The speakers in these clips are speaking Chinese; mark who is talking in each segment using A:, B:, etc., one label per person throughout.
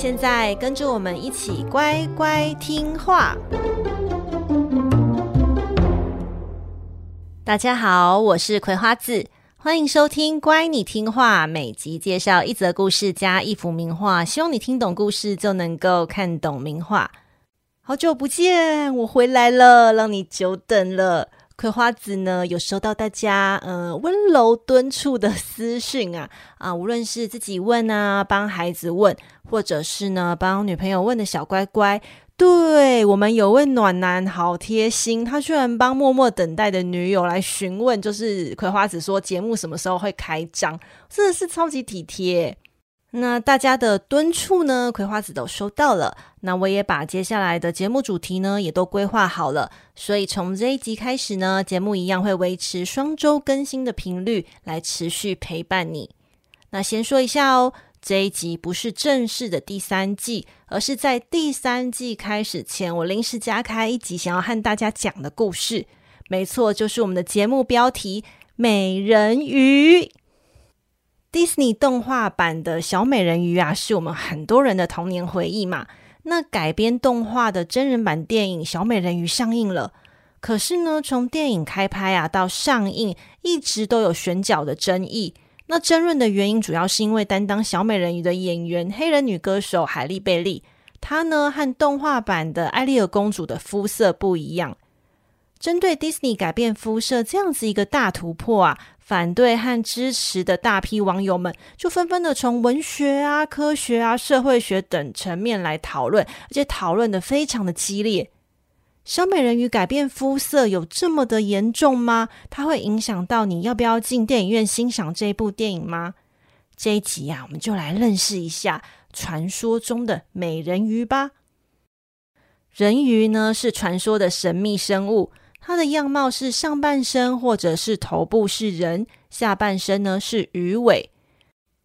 A: 现在跟着我们一起乖乖听话。大家好，我是葵花籽，欢迎收听《乖，你听话》。每集介绍一则故事加一幅名画，希望你听懂故事就能够看懂名画。好久不见，我回来了，让你久等了。葵花子呢，有收到大家呃温柔敦促的私讯啊啊，无论是自己问啊，帮孩子问，或者是呢帮女朋友问的小乖乖，对，我们有位暖男好贴心，他居然帮默默等待的女友来询问，就是葵花子说节目什么时候会开张，真的是超级体贴。那大家的敦促呢，葵花籽都收到了。那我也把接下来的节目主题呢，也都规划好了。所以从这一集开始呢，节目一样会维持双周更新的频率，来持续陪伴你。那先说一下哦，这一集不是正式的第三季，而是在第三季开始前，我临时加开一集，想要和大家讲的故事。没错，就是我们的节目标题《美人鱼》。迪士尼动画版的小美人鱼啊，是我们很多人的童年回忆嘛。那改编动画的真人版电影《小美人鱼》上映了，可是呢，从电影开拍啊到上映，一直都有选角的争议。那争论的原因主要是因为担当小美人鱼的演员黑人女歌手海莉贝利，她呢和动画版的艾丽尔公主的肤色不一样。针对迪士尼改变肤色这样子一个大突破啊，反对和支持的大批网友们就纷纷的从文学啊、科学啊、社会学等层面来讨论，而且讨论的非常的激烈。小美人鱼改变肤色有这么的严重吗？它会影响到你要不要进电影院欣赏这部电影吗？这一集啊，我们就来认识一下传说中的美人鱼吧。人鱼呢，是传说的神秘生物。它的样貌是上半身或者是头部是人，下半身呢是鱼尾。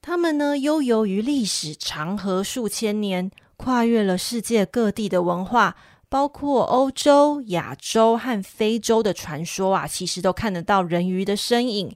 A: 它们呢悠游于历史长河数千年，跨越了世界各地的文化，包括欧洲、亚洲和非洲的传说啊，其实都看得到人鱼的身影。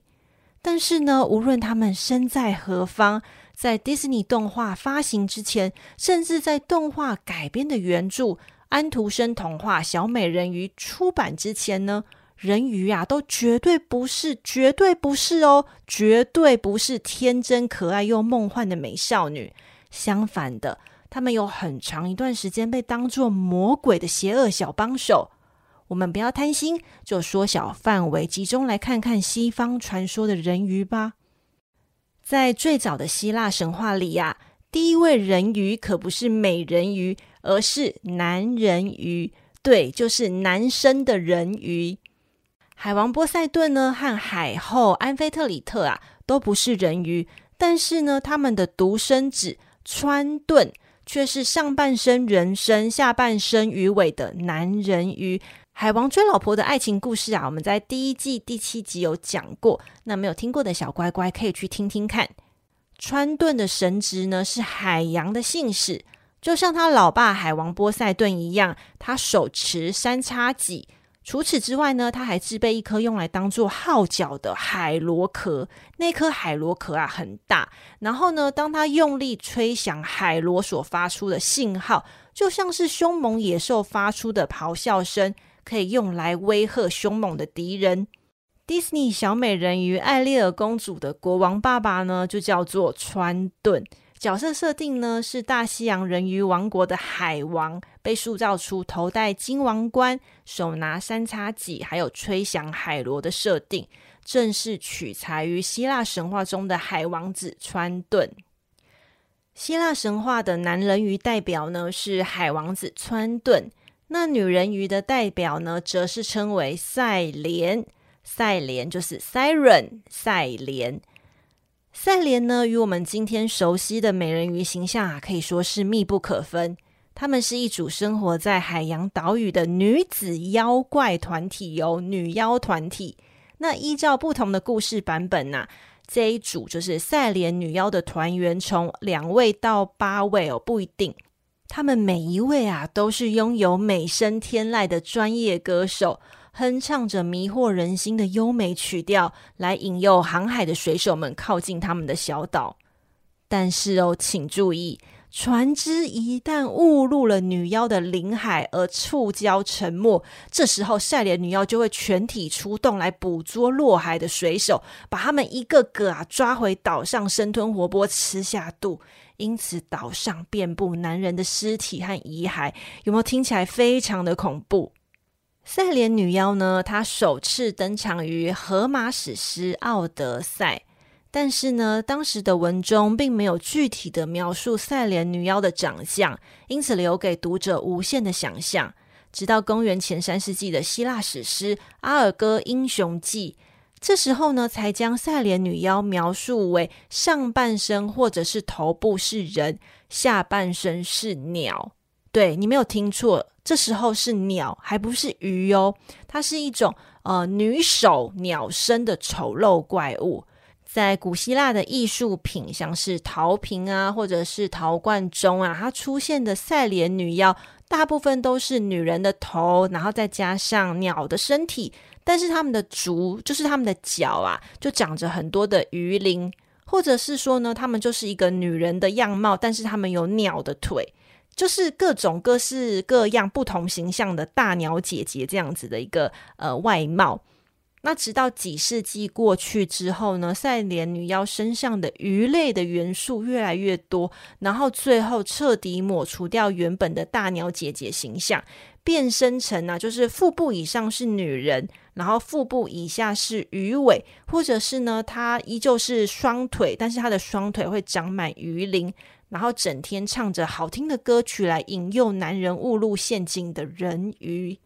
A: 但是呢，无论他们身在何方，在迪士尼动画发行之前，甚至在动画改编的原著。安徒生童话《小美人鱼》出版之前呢，人鱼啊都绝对不是，绝对不是哦，绝对不是天真可爱又梦幻的美少女。相反的，他们有很长一段时间被当作魔鬼的邪恶小帮手。我们不要贪心，就缩小范围，集中来看看西方传说的人鱼吧。在最早的希腊神话里呀、第一位人鱼可不是美人鱼。而是男人鱼，对，就是男生的人鱼。海王波塞顿呢，和海后安菲特里特啊，都不是人鱼，但是呢，他们的独生子川顿却是上半身人身、下半身鱼尾的男人鱼。海王追老婆的爱情故事啊，我们在第一季第七集有讲过，那没有听过的小乖乖可以去听听看。川顿的神职呢，是海洋的信使。就像他老爸海王波塞顿一样，他手持三叉戟。除此之外呢，他还自备一颗用来当做号角的海螺壳。那颗海螺壳啊很大，然后呢，当他用力吹响海螺所发出的信号，就像是凶猛野兽发出的咆哮声，可以用来威吓凶猛的敌人。迪士尼小美人鱼艾丽尔公主的国王爸爸呢，就叫做川顿。角色设定呢，是大西洋人鱼王国的海王，被塑造出头戴金王冠、手拿三叉戟，还有吹响海螺的设定，正是取材于希腊神话中的海王子川顿。希腊神话的男人鱼代表呢，是海王子川顿，那女人鱼的代表呢，则是称为赛莲，赛莲就是 Siren，赛莲。赛莲呢，与我们今天熟悉的美人鱼形象啊，可以说是密不可分。他们是一组生活在海洋岛屿的女子妖怪团体哦，女妖团体。那依照不同的故事版本呢、这一组就是赛莲女妖的团员，从两位到八位哦，不一定。他们每一位啊，都是拥有美声天籁的专业歌手，哼唱着迷惑人心的优美曲调，来引诱航海的水手们靠近他们的小岛。但是哦，请注意。船只一旦误入了女妖的领海而触礁沉没，这时候赛脸女妖就会全体出动来捕捉落海的水手，把他们一个个啊抓回岛上，生吞活剥吃下肚。因此，岛上遍布男人的尸体和遗骸，有没有听起来非常的恐怖？赛莲女妖呢，她首次登场于荷马史诗《奥德赛》。但是呢，当时的文中并没有具体的描述赛莲女妖的长相，因此留给读者无限的想象。直到公元前三世纪的希腊史诗《阿尔戈英雄记》，这时候呢，才将赛莲女妖描述为上半身或者是头部是人，下半身是鸟。对，你没有听错，这时候是鸟，还不是鱼哦。它是一种呃女首鸟身的丑陋怪物。在古希腊的艺术品，像是陶瓶啊，或者是陶罐中啊，它出现的赛莲女妖，大部分都是女人的头，然后再加上鸟的身体，但是他们的足，就是他们的脚啊，就长着很多的鱼鳞，或者是说呢，他们就是一个女人的样貌，但是他们有鸟的腿，就是各种各式各样不同形象的大鸟姐姐这样子的一个呃外貌。那直到几世纪过去之后呢，赛莲女妖身上的鱼类的元素越来越多，然后最后彻底抹除掉原本的大鸟姐姐形象，变身成呢、就是腹部以上是女人，然后腹部以下是鱼尾，或者是呢，她依旧是双腿，但是她的双腿会长满鱼鳞，然后整天唱着好听的歌曲来引诱男人误入陷阱的人鱼。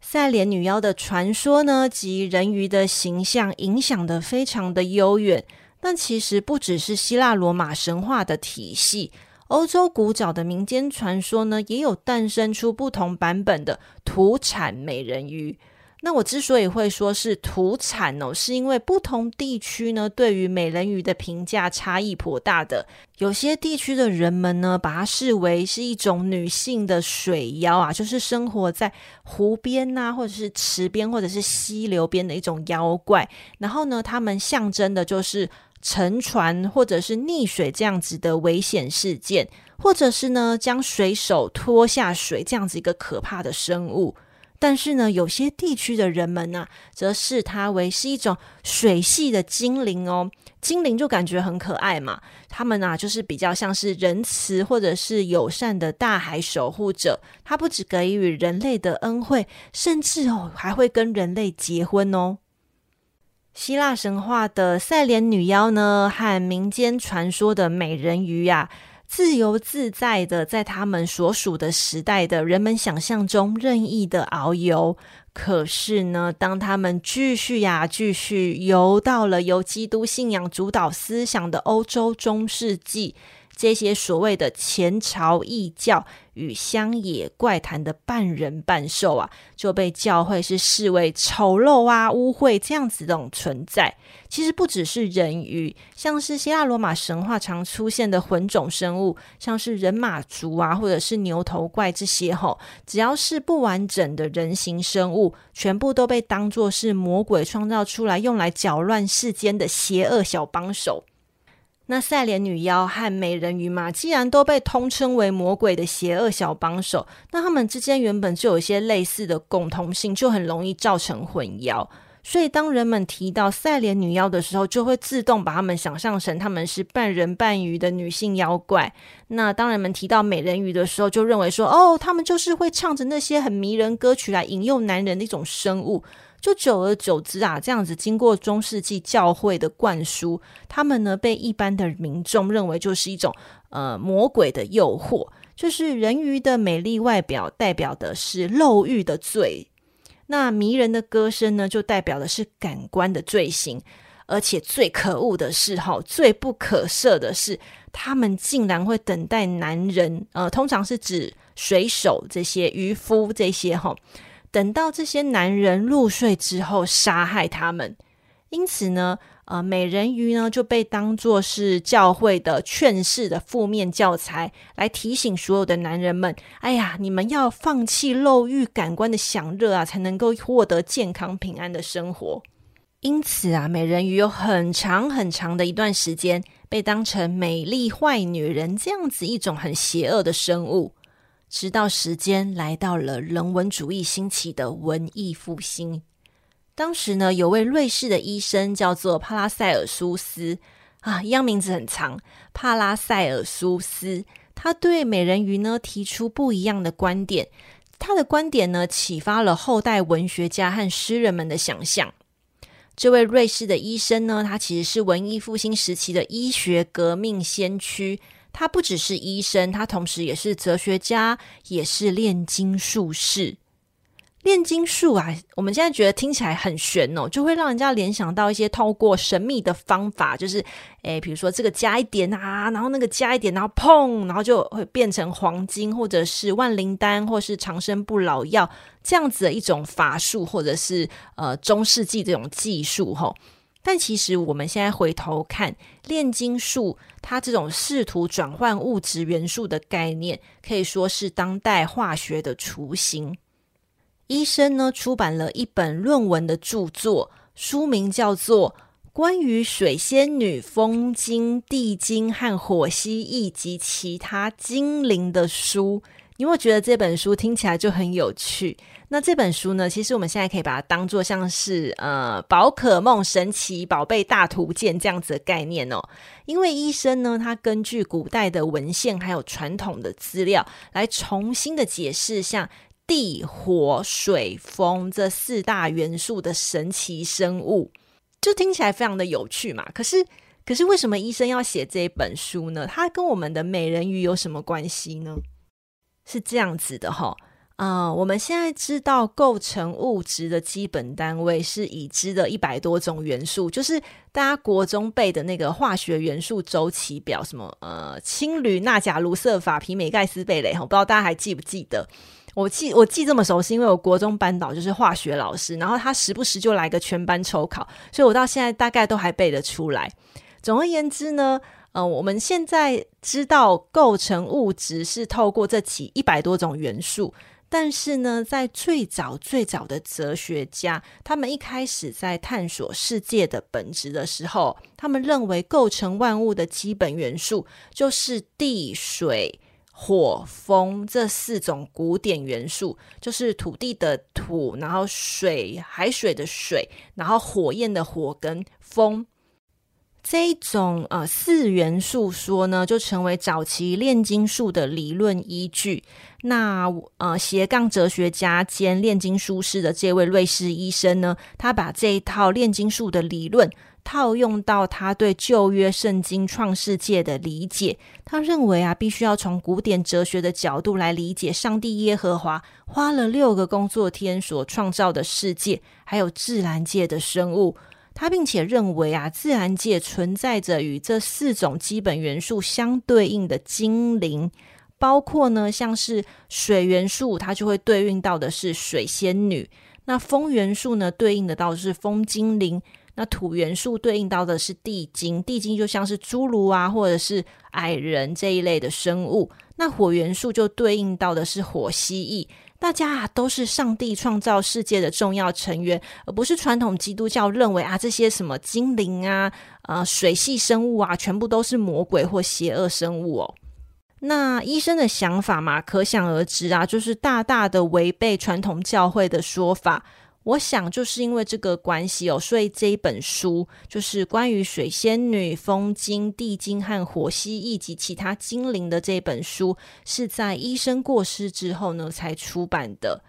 A: 赛莲女妖的传说呢，及人鱼的形象影响得非常的悠远，但其实不只是希腊罗马神话的体系，欧洲古早的民间传说呢，也有诞生出不同版本的土产美人鱼。那我之所以会说是土产哦，是因为不同地区呢，对于美人鱼的评价差异颇大的。有些地区的人们呢，把它视为是一种女性的水妖啊，就是生活在湖边呐，或者是池边，或者是溪流边的一种妖怪。然后呢，他们象征的就是沉船或者是溺水这样子的危险事件，或者是呢，将水手拖下水这样子一个可怕的生物。但是呢，有些地区的人们呢、则视它为是一种水系的精灵哦。精灵就感觉很可爱嘛，他们啊，就是比较像是仁慈或者是友善的大海守护者。他不只给予人类的恩惠，甚至哦，还会跟人类结婚哦。希腊神话的赛莲女妖呢，和民间传说的美人鱼呀、自由自在的，在他们所属的时代的人们想象中任意的遨游。可是呢，当他们继续呀，继续游到了由基督信仰主导思想的欧洲中世纪。这些所谓的前朝异教与乡野怪谈的半人半兽啊，就被教会是视为丑陋啊、污秽这样子的种存在。其实不只是人鱼，像是希腊罗马神话常出现的混种生物，像是人马族啊，或者是牛头怪这些吼，只要是不完整的人形生物，全部都被当作是魔鬼创造出来，用来搅乱世间的邪恶小帮手。那赛莲女妖和美人鱼嘛，既然都被通称为魔鬼的邪恶小帮手，那他们之间原本就有一些类似的共同性，就很容易造成混淆。所以当人们提到赛莲女妖的时候，就会自动把他们想象成他们是半人半鱼的女性妖怪。那当人们提到美人鱼的时候，就认为说，哦，他们就是会唱着那些很迷人歌曲来引诱男人的一种生物。就久而久之啊，这样子经过中世纪教会的灌输，他们呢被一般的民众认为就是一种呃魔鬼的诱惑，就是人鱼的美丽外表代表的是漏欲的罪，那迷人的歌声呢就代表的是感官的罪行，而且最可恶的是哈，最不可赦的是，他们竟然会等待男人，呃，通常是指水手这些渔夫这些哈，等到这些男人入睡之后杀害他们。因此呢，呃，美人鱼呢就被当作是教会的劝世的负面教材，来提醒所有的男人们：哎呀，你们要放弃肉欲感官的享乐啊，才能够获得健康平安的生活。因此啊，美人鱼有很长很长的一段时间被当成美丽坏女人这样子一种很邪恶的生物，直到时间来到了人文主义兴起的文艺复兴。当时呢，有位瑞士的医生叫做帕拉塞尔苏斯啊，一样名字很长，帕拉塞尔苏斯。他对美人鱼呢提出不一样的观点，他的观点呢启发了后代文学家和诗人们的想象。这位瑞士的医生呢，他其实是文艺复兴时期的医学革命先驱。他不只是医生，他同时也是哲学家，也是炼金术士。炼金术啊，我们现在觉得听起来很玄哦，就会让人家联想到一些透过神秘的方法，就是，诶，比如说这个加一点啊，然后那个加一点，然后砰，然后就会变成黄金，或者是万灵丹，或是长生不老药这样子的一种法术，或者是呃中世纪这种技术吼。但其实我们现在回头看炼金术，它这种试图转换物质元素的概念，可以说是当代化学的雏形。医生呢出版了一本论文的著作，书名叫做《关于水仙女、风精、地精和火蜥蜴及其他精灵的书》。你有没有觉得这本书听起来就很有趣？那这本书呢，其实我们现在可以把它当做像是呃宝可梦神奇宝贝大图鉴这样子的概念哦。因为医生呢，他根据古代的文献还有传统的资料，来重新的解释像。地、火、水、风这四大元素的神奇生物，就听起来非常的有趣嘛。可是，可是为什么医生要写这本书呢？它跟我们的美人鱼有什么关系呢？是这样子的哈，啊、我们现在知道构成物质的基本单位是已知的一百多种元素，就是大家国中背的那个化学元素周期表，什么呃氢、铝、钠、钾、卢瑟、鈀、鈹、镁、钙、鍶、钡、镭，不知道大家还记不记得？我记我记这么熟，是因为我国中班导就是化学老师，然后他时不时就来个全班抽考，所以我到现在大概都还背得出来。总而言之呢，呃，我们现在知道构成物质是透过这几一百多种元素，但是呢，在最早最早的哲学家，他们一开始在探索世界的本质的时候，他们认为构成万物的基本元素就是地水。火、风这四种古典元素，就是土地的土，然后水、海水的水，然后火焰的火跟风这一种呃四元素说呢，就成为早期炼金术的理论依据。那呃斜杠哲学家兼炼金术师的这位瑞士医生呢，他把这一套炼金术的理论。套用到他对旧约圣经创世界的理解，他认为啊，必须要从古典哲学的角度来理解上帝耶和华花了六个工作天所创造的世界，还有自然界的生物。他并且认为啊，自然界存在着与这四种基本元素相对应的精灵，包括呢，像是水元素，它就会对应到的是水仙女；那风元素呢，对应的到的是风精灵。那土元素对应到的是地精，地精就像是侏儒啊，或者是矮人这一类的生物。那火元素就对应到的是火蜥蜴。大家啊都是上帝创造世界的重要成员，而不是传统基督教认为啊这些什么精灵啊、呃水系生物啊，全部都是魔鬼或邪恶生物哦。那医生的想法嘛，可想而知啊，就是大大的违背传统教会的说法。我想就是因为这个关系哦，所以这一本书就是关于水仙女、风精、地精和火蜥蜴及其他精灵的这本书，是在医生过世之后呢才出版的。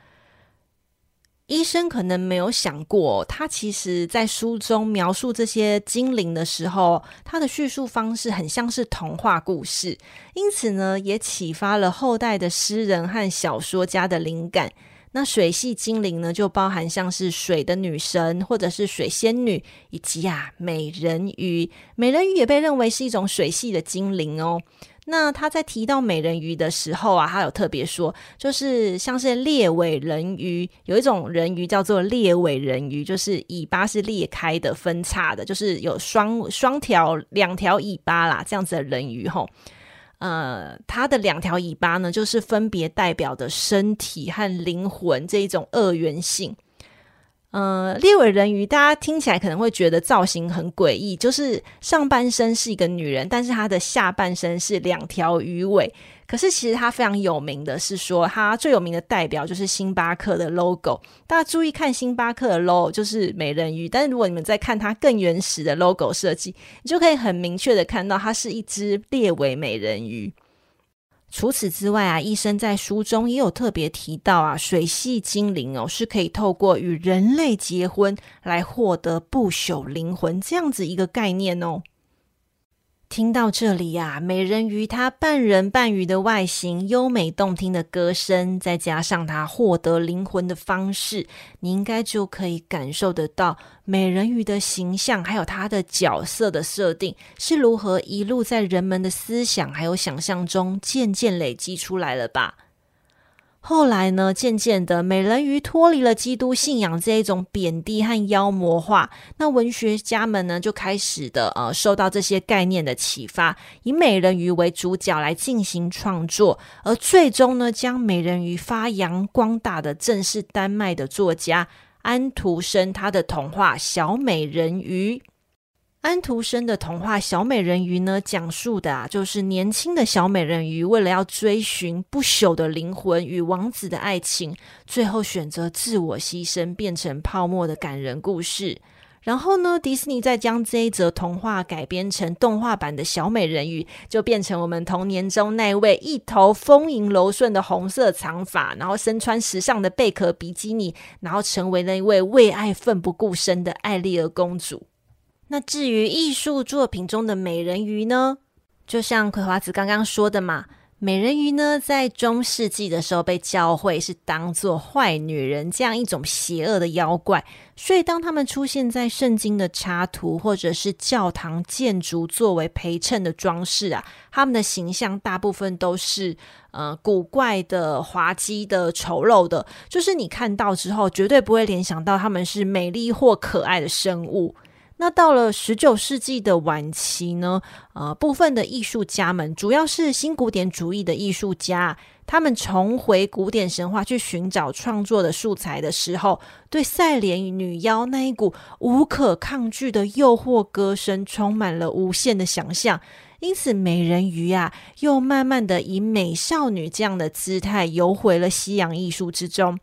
A: 医生可能没有想过，他其实在书中描述这些精灵的时候，他的叙述方式很像是童话故事，因此呢，也启发了后代的诗人和小说家的灵感。那水系精灵呢，就包含像是水的女神，或者是水仙女，以及啊美人鱼。美人鱼也被认为是一种水系的精灵哦。那他在提到美人鱼的时候啊，他有特别说，就是像是裂尾人鱼，有一种人鱼叫做裂尾人鱼，就是尾巴是裂开的、分叉的，就是有双双条、两条尾巴啦，这样子的人鱼吼。呃，它的两条尾巴呢，就是分别代表的身体和灵魂这一种二元性。呃，猎尾人鱼，大家听起来可能会觉得造型很诡异，就是上半身是一个女人，但是她的下半身是两条鱼尾。可是其实它非常有名的是说，它最有名的代表就是星巴克的 logo。大家注意看星巴克的 logo，就是美人鱼。但是如果你们再看它更原始的 logo 设计，你就可以很明确的看到，它是一只列尾美人鱼。除此之外啊，医生在书中也有特别提到啊，水系精灵哦是可以透过与人类结婚来获得不朽灵魂这样子一个概念哦。听到这里呀、美人鱼她半人半鱼的外形，优美动听的歌声，再加上她获得灵魂的方式，你应该就可以感受得到美人鱼的形象，还有她的角色的设定是如何一路在人们的思想还有想象中渐渐累积出来了吧。后来呢，渐渐的，美人鱼脱离了基督信仰这一种贬低和妖魔化。那文学家们呢，就开始的呃，受到这些概念的启发，以美人鱼为主角来进行创作。而最终呢，将美人鱼发扬光大的，正是丹麦的作家安徒生他的童话《小美人鱼》。安徒生的童话《小美人鱼》呢，讲述的啊，就是年轻的小美人鱼为了要追寻不朽的灵魂与王子的爱情，最后选择自我牺牲，变成泡沫的感人故事。然后呢，迪士尼再将这一则童话改编成动画版的小美人鱼，就变成我们童年中那位一头丰盈柔顺的红色长发，然后身穿时尚的贝壳比基尼，然后成为了一位为爱奋不顾身的艾丽儿公主。那至于艺术作品中的美人鱼呢？就像葵花子刚刚说的嘛，美人鱼呢，在中世纪的时候被教会是当做坏女人这样一种邪恶的妖怪，所以当他们出现在圣经的插图或者是教堂建筑作为陪衬的装饰啊，他们的形象大部分都是呃古怪的、滑稽的、丑陋的，就是你看到之后绝对不会联想到他们是美丽或可爱的生物。那到了十九世纪的晚期呢，呃，部分的艺术家们，主要是新古典主义的艺术家，他们重回古典神话去寻找创作的素材的时候，对赛莲女妖那一股无可抗拒的诱惑歌声充满了无限的想象，因此美人鱼啊，又慢慢的以美少女这样的姿态游回了西洋艺术之中，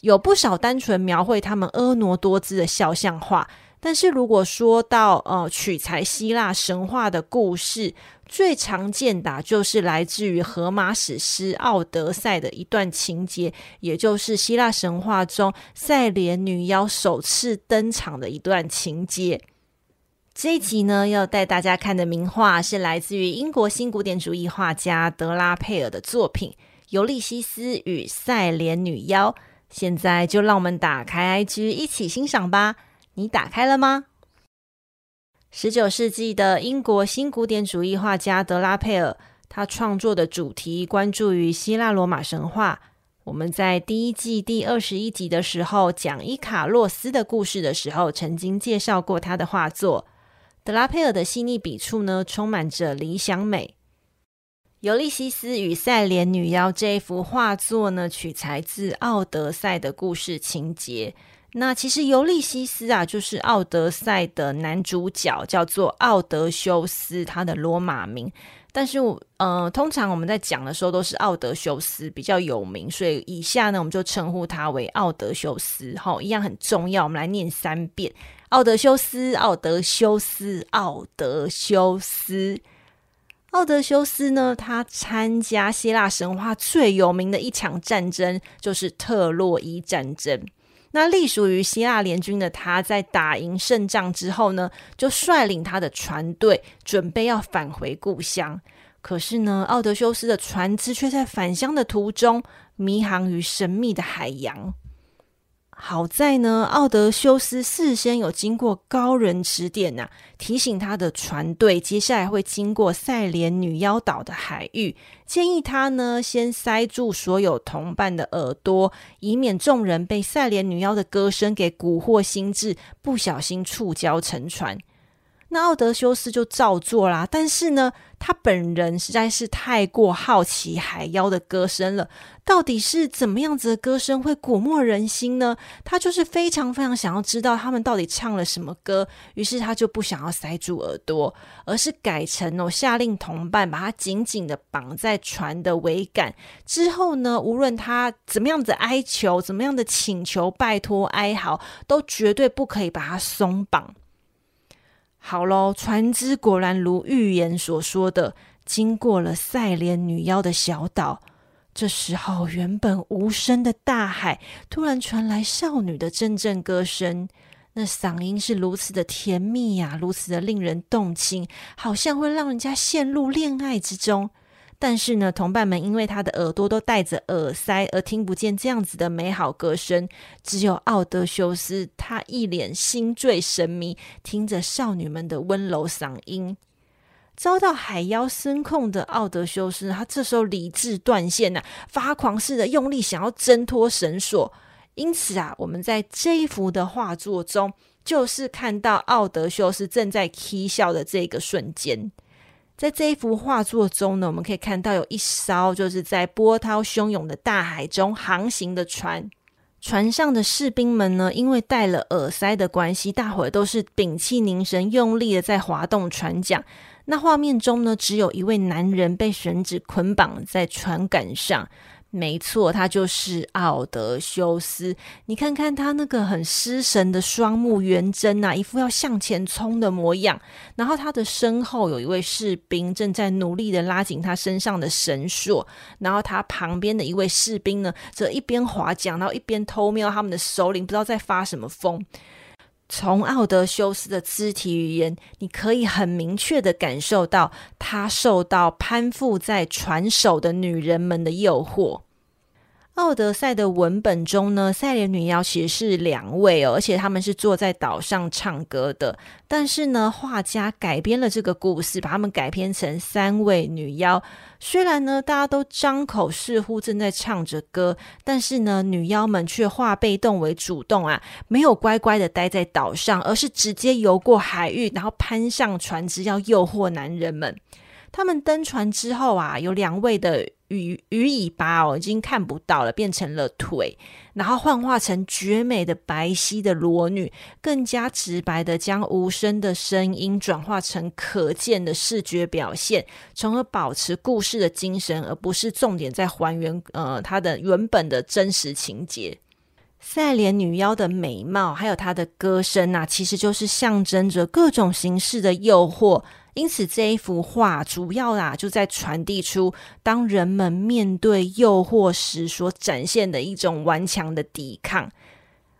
A: 有不少单纯描绘他们婀娜多姿的肖像画。但是如果说到呃取材希腊神话的故事，最常见的就是来自于荷马史诗《奥德赛》的一段情节，也就是希腊神话中赛莲女妖首次登场的一段情节。这一集呢，要带大家看的名画是来自于英国新古典主义画家德拉佩尔的作品《尤利西斯与赛莲女妖》。现在就让我们打开 IG 一起欣赏吧。你打开了吗？十九世纪的英国新古典主义画家德拉佩尔，他创作的主题关注于希腊罗马神话。我们在第一季第二十一集的时候讲伊卡洛斯的故事的时候，曾经介绍过他的画作。德拉佩尔的细腻笔触呢，充满着理想美。《尤利西斯与赛莲女妖》这一幅画作呢，取材自《奥德赛》的故事情节。那其实尤利西斯啊，就是《奥德赛》的男主角，叫做奥德修斯，他的罗马名。但是，呃，通常我们在讲的时候都是奥德修斯比较有名，所以以下呢，我们就称呼他为奥德修斯。齁，一样很重要，我们来念三遍：奥德修斯，奥德修斯，奥德修斯。奥德修斯呢，他参加希腊神话最有名的一场战争，就是特洛伊战争。那隶属于希腊联军的他，在打赢胜仗之后呢，就率领他的船队准备要返回故乡。可是呢，奥德修斯的船只却在返乡的途中迷航于神秘的海洋。好在呢，奥德修斯事先有经过高人指点呐、啊，提醒他的船队接下来会经过塞莲女妖岛的海域，建议他呢先塞住所有同伴的耳朵，以免众人被塞莲女妖的歌声给蛊惑心智，不小心触礁沉船。那奥德修斯就照做啦，但是呢，他本人实在是太过好奇海妖的歌声了，到底是怎么样子的歌声会蛊惑人心呢？他就是非常非常想要知道他们到底唱了什么歌，于是他就不想要塞住耳朵，而是改成哦下令同伴把他紧紧的绑在船的桅杆，之后呢，无论他怎么样子哀求，怎么样的请求、拜托、哀嚎，都绝对不可以把他松绑。好喽，船只果然如预言所说的，经过了赛莲女妖的小岛。这时候，原本无声的大海突然传来少女的阵阵歌声，那嗓音是如此的甜蜜呀、如此的令人动情，好像会让人家陷入恋爱之中。但是呢，同伴们因为他的耳朵都戴着耳塞，而听不见这样子的美好歌声。只有奥德修斯，他一脸心醉神迷，听着少女们的温柔嗓音。遭到海妖声控的奥德修斯，他这时候理智断线呐、发狂似的用力想要挣脱绳索。因此啊，我们在这一幅的画作中，就是看到奥德修斯正在嬉笑的这个瞬间。在这一幅画作中呢，我们可以看到有一艘就是在波涛汹涌的大海中航行的船，船上的士兵们呢，因为戴了耳塞的关系，大伙都是屏气凝神，用力的在划动船桨。那画面中呢，只有一位男人被绳子捆绑在船杆上。没错，他就是奥德修斯。你看看他那个很失神的双目圆睁啊，一副要向前冲的模样。然后他的身后有一位士兵正在努力的拉紧他身上的绳索。然后他旁边的一位士兵呢，则一边划桨，然后一边偷瞄他们的首领，不知道在发什么疯。从奥德修斯的肢体语言，你可以很明确的感受到他受到攀附在船首的女人们的诱惑。奥德赛的文本中呢，赛莲女妖其实是两位哦，而且他们是坐在岛上唱歌的。但是呢，画家改编了这个故事，把他们改编成三位女妖。虽然呢，大家都张口似乎正在唱着歌，但是呢，女妖们却化被动为主动啊，没有乖乖的待在岛上，而是直接游过海域，然后攀上船只要诱惑男人们。他们登船之后啊，有两位的鱼鱼尾巴哦，已经看不到了，变成了腿，然后幻化成绝美的白皙的裸女，更加直白的将无声的声音转化成可见的视觉表现，从而保持故事的精神，而不是重点在还原呃它的原本的真实情节。赛莲女妖的美貌，还有她的歌声啊，其实就是象征着各种形式的诱惑。因此，这一幅画主要啊，就在传递出当人们面对诱惑时所展现的一种顽强的抵抗。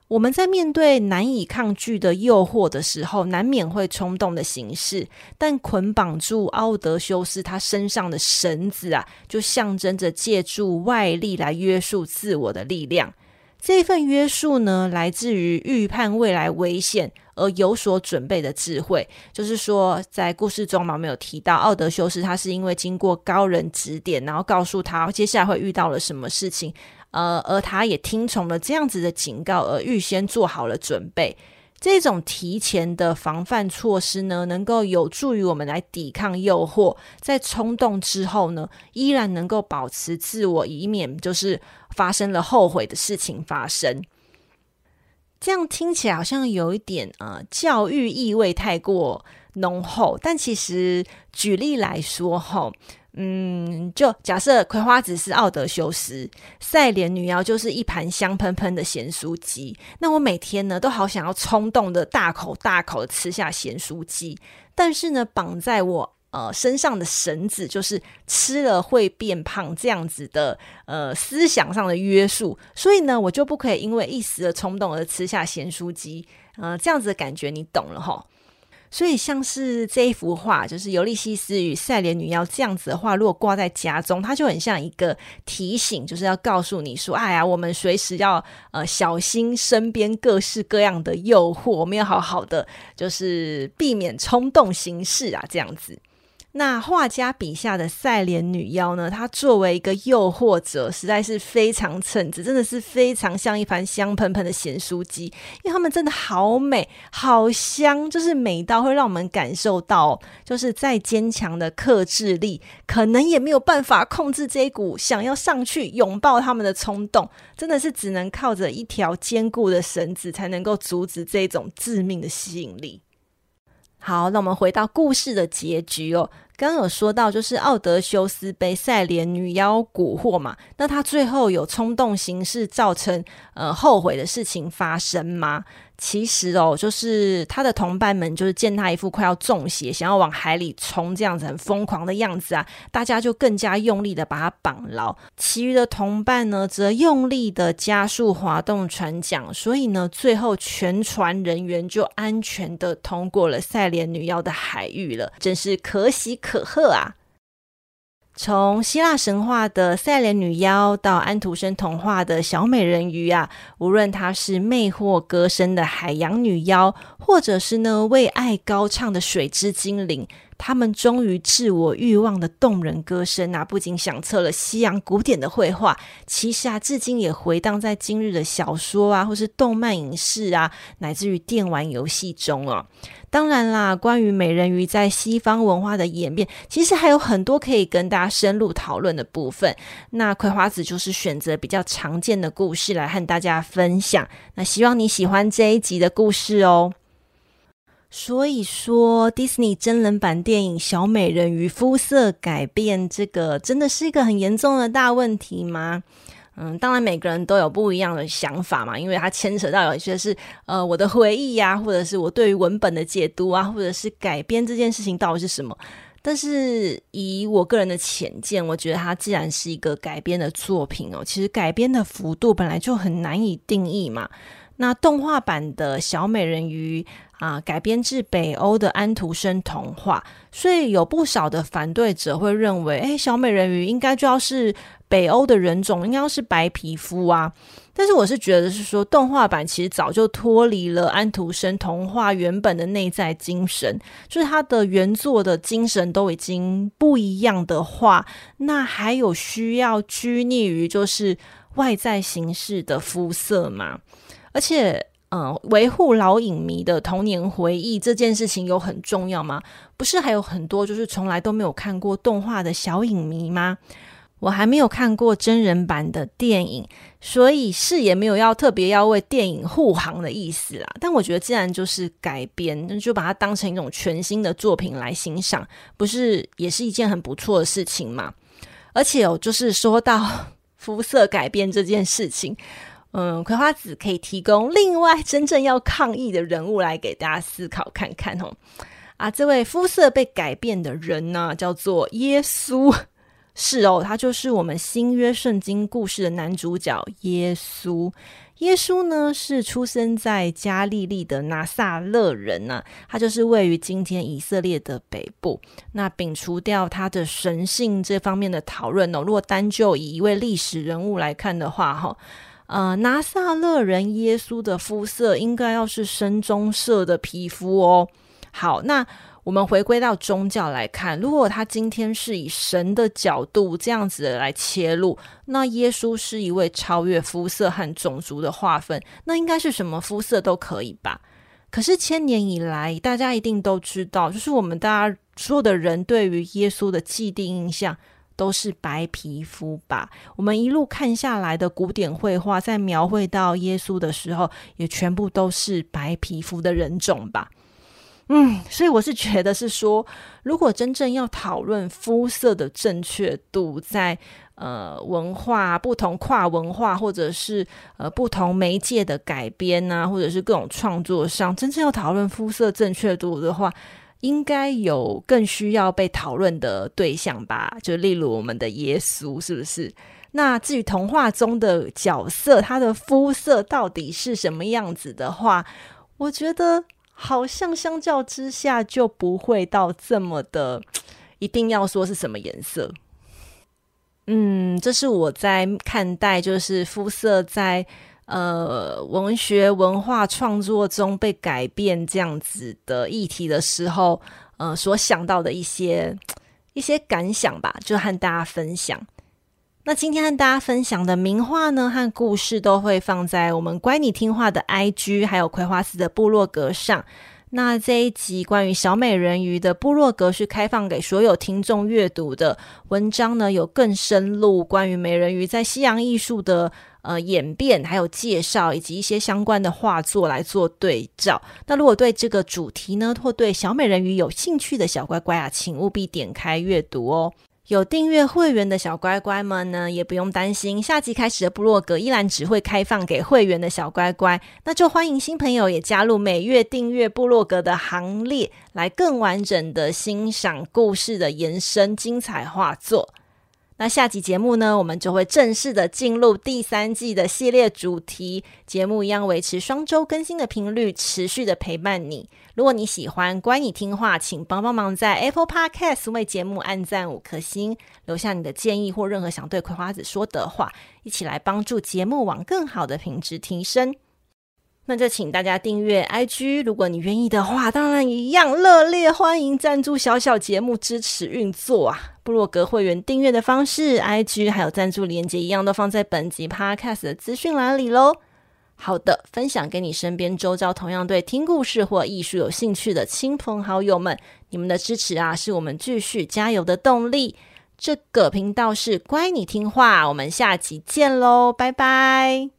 A: 我们在面对难以抗拒的诱惑的时候，难免会冲动的行事。但捆绑住奥德修斯他身上的绳子啊，就象征着借助外力来约束自我的力量。这份约束呢，来自于预判未来危险而有所准备的智慧。就是说，在故事中嘛，我们有提到奥德修斯，他是因为经过高人指点，然后告诉他接下来会遇到了什么事情，呃，而他也听从了这样子的警告，而预先做好了准备。这种提前的防范措施呢，能够有助于我们来抵抗诱惑，在冲动之后呢，依然能够保持自我，以免就是发生了后悔的事情发生。这样听起来好像有一点呃教育意味太过浓厚，但其实举例来说哈。嗯，就假设葵花籽是奥德修斯，赛莲女妖就是一盘香喷喷的咸酥鸡。那我每天呢，都好想要冲动的大口大口的吃下咸酥鸡，但是呢，绑在我呃身上的绳子就是吃了会变胖这样子的呃思想上的约束，所以呢，我就不可以因为一时的冲动而吃下咸酥鸡。呃，这样子的感觉你懂了齁。所以像是这一幅画，就是《尤利西斯与赛莲女妖》这样子的画，如果挂在家中，它就很像一个提醒，就是要告诉你说：“哎呀，我们随时要呃小心身边各式各样的诱惑，我们要好好的，就是避免冲动行事啊，这样子。”那画家笔下的赛莲女妖呢？她作为一个诱惑者，实在是非常称职，真的是非常像一盘香喷喷的咸酥鸡。因为她们真的好美、好香，就是美到会让我们感受到，就是再坚强的克制力，可能也没有办法控制这一股想要上去拥抱他们的冲动。真的是只能靠着一条坚固的绳子，才能够阻止这种致命的吸引力。好，那我们回到故事的结局哦。刚有说到，就是奥德修斯被赛莲女妖蛊惑嘛，那他最后有冲动行事，造成呃后悔的事情发生吗？其实哦，就是他的同伴们，就是见他一副快要中邪，想要往海里冲，这样子很疯狂的样子啊，大家就更加用力的把他绑牢。其余的同伴呢，则用力的加速滑动船桨，所以呢，最后全船人员就安全的通过了赛莲女妖的海域了，真是可喜可可贺啊！从希腊神话的赛莲女妖到安徒生童话的小美人鱼啊，无论她是魅惑歌声的海洋女妖，或者是呢为爱高唱的水之精灵。他们忠于自我欲望的动人歌声啊，不仅响彻了西洋古典的绘画，其实啊，至今也回荡在今日的小说啊，或是动漫影视啊，乃至于电玩游戏中哦。当然啦，关于美人鱼在西方文化的演变，其实还有很多可以跟大家深入讨论的部分。那葵花子就是选择比较常见的故事来和大家分享。那希望你喜欢这一集的故事哦。所以说，迪士尼真人版电影《小美人鱼》肤色改变，这个真的是一个很严重的大问题吗？嗯，当然每个人都有不一样的想法嘛，因为它牵扯到有一些是呃我的回忆呀、或者是我对于文本的解读啊，或者是改编这件事情到底是什么。但是以我个人的浅见，我觉得它既然是一个改编的作品哦，其实改编的幅度本来就很难以定义嘛。那动画版的小美人鱼啊，改编自北欧的安徒生童话，所以有不少的反对者会认为，哎，小美人鱼应该就要是北欧的人种，应该是白皮肤啊。但是我是觉得是说，动画版其实早就脱离了安徒生童话原本的内在精神，就是它的原作的精神都已经不一样的话，那还有需要拘泥于就是外在形式的肤色吗？而且，嗯、维护老影迷的童年回忆这件事情有很重要吗？不是还有很多就是从来都没有看过动画的小影迷吗？我还没有看过真人版的电影，所以是也没有要特别要为电影护航的意思啦。但我觉得，既然就是改编，那就把它当成一种全新的作品来欣赏，不是也是一件很不错的事情吗？而且哦，就是说到 肤色改变这件事情。嗯，葵花籽可以提供另外真正要抗议的人物来给大家思考看看哦。啊，这位肤色被改变的人呢，叫做耶稣。是哦，他就是我们新约圣经故事的男主角耶稣。耶稣呢，是出生在加利利的拿撒勒人呢、啊，他就是位于今天以色列的北部。那摒除掉他的神性这方面的讨论哦，如果单就以一位历史人物来看的话，哈。呃，拿撒勒人耶稣的肤色应该要是深棕色的皮肤哦。好，那我们回归到宗教来看，如果他今天是以神的角度这样子来切入，那耶稣是一位超越肤色和种族的划分，那应该是什么肤色都可以吧？可是千年以来，大家一定都知道，就是我们大家所有的人对于耶稣的既定印象。都是白皮肤吧？我们一路看下来的古典绘画，在描绘到耶稣的时候，也全部都是白皮肤的人种吧？嗯，所以我是觉得是说，如果真正要讨论肤色的正确度在，呃文化不同跨文化，或者是呃不同媒介的改编啊，或者是各种创作上，真正要讨论肤色正确度的话。应该有更需要被讨论的对象吧，就例如我们的耶稣，是不是？那至于童话中的角色，他的肤色到底是什么样子的话，我觉得好像相较之下就不会到这么的，一定要说是什么颜色。嗯，这是我在看待就是肤色在呃文学文化创作中被改变这样子的议题的时候，呃，所想到的一些 一些感想吧，就和大家分享。那今天和大家分享的名画呢和故事都会放在我们乖你听话的 IG，还有葵花寺的部落格上。那这一集关于小美人鱼的部落格是开放给所有听众阅读的文章呢，有更深入关于美人鱼在西洋艺术的呃演变，还有介绍以及一些相关的画作来做对照。那如果对这个主题呢，或对小美人鱼有兴趣的小乖乖啊，请务必点开阅读哦。有订阅会员的小乖乖们呢，也不用担心，下集开始的部落格依然只会开放给会员的小乖乖，那就欢迎新朋友也加入每月订阅部落格的行列，来更完整的欣赏故事的延伸精彩画作。那下集节目呢，我们就会正式的进入第三季的系列主题。节目一样维持双周更新的频率，持续的陪伴你。如果你喜欢乖你听话，请帮帮忙在 Apple Podcast 为节目按赞五颗星，留下你的建议或任何想对葵花子说的话，一起来帮助节目往更好的品质提升。那就请大家订阅 IG，如果你愿意的话，当然一样热烈欢迎赞助小小节目支持运作啊！部落格会员订阅的方式，IG 还有赞助连接一样都放在本集 Podcast 的资讯栏里喽。好的，分享给你身边周遭同样对听故事或艺术有兴趣的亲朋好友们，你们的支持啊，是我们继续加油的动力。这个频道是乖你听话，我们下集见喽，拜拜。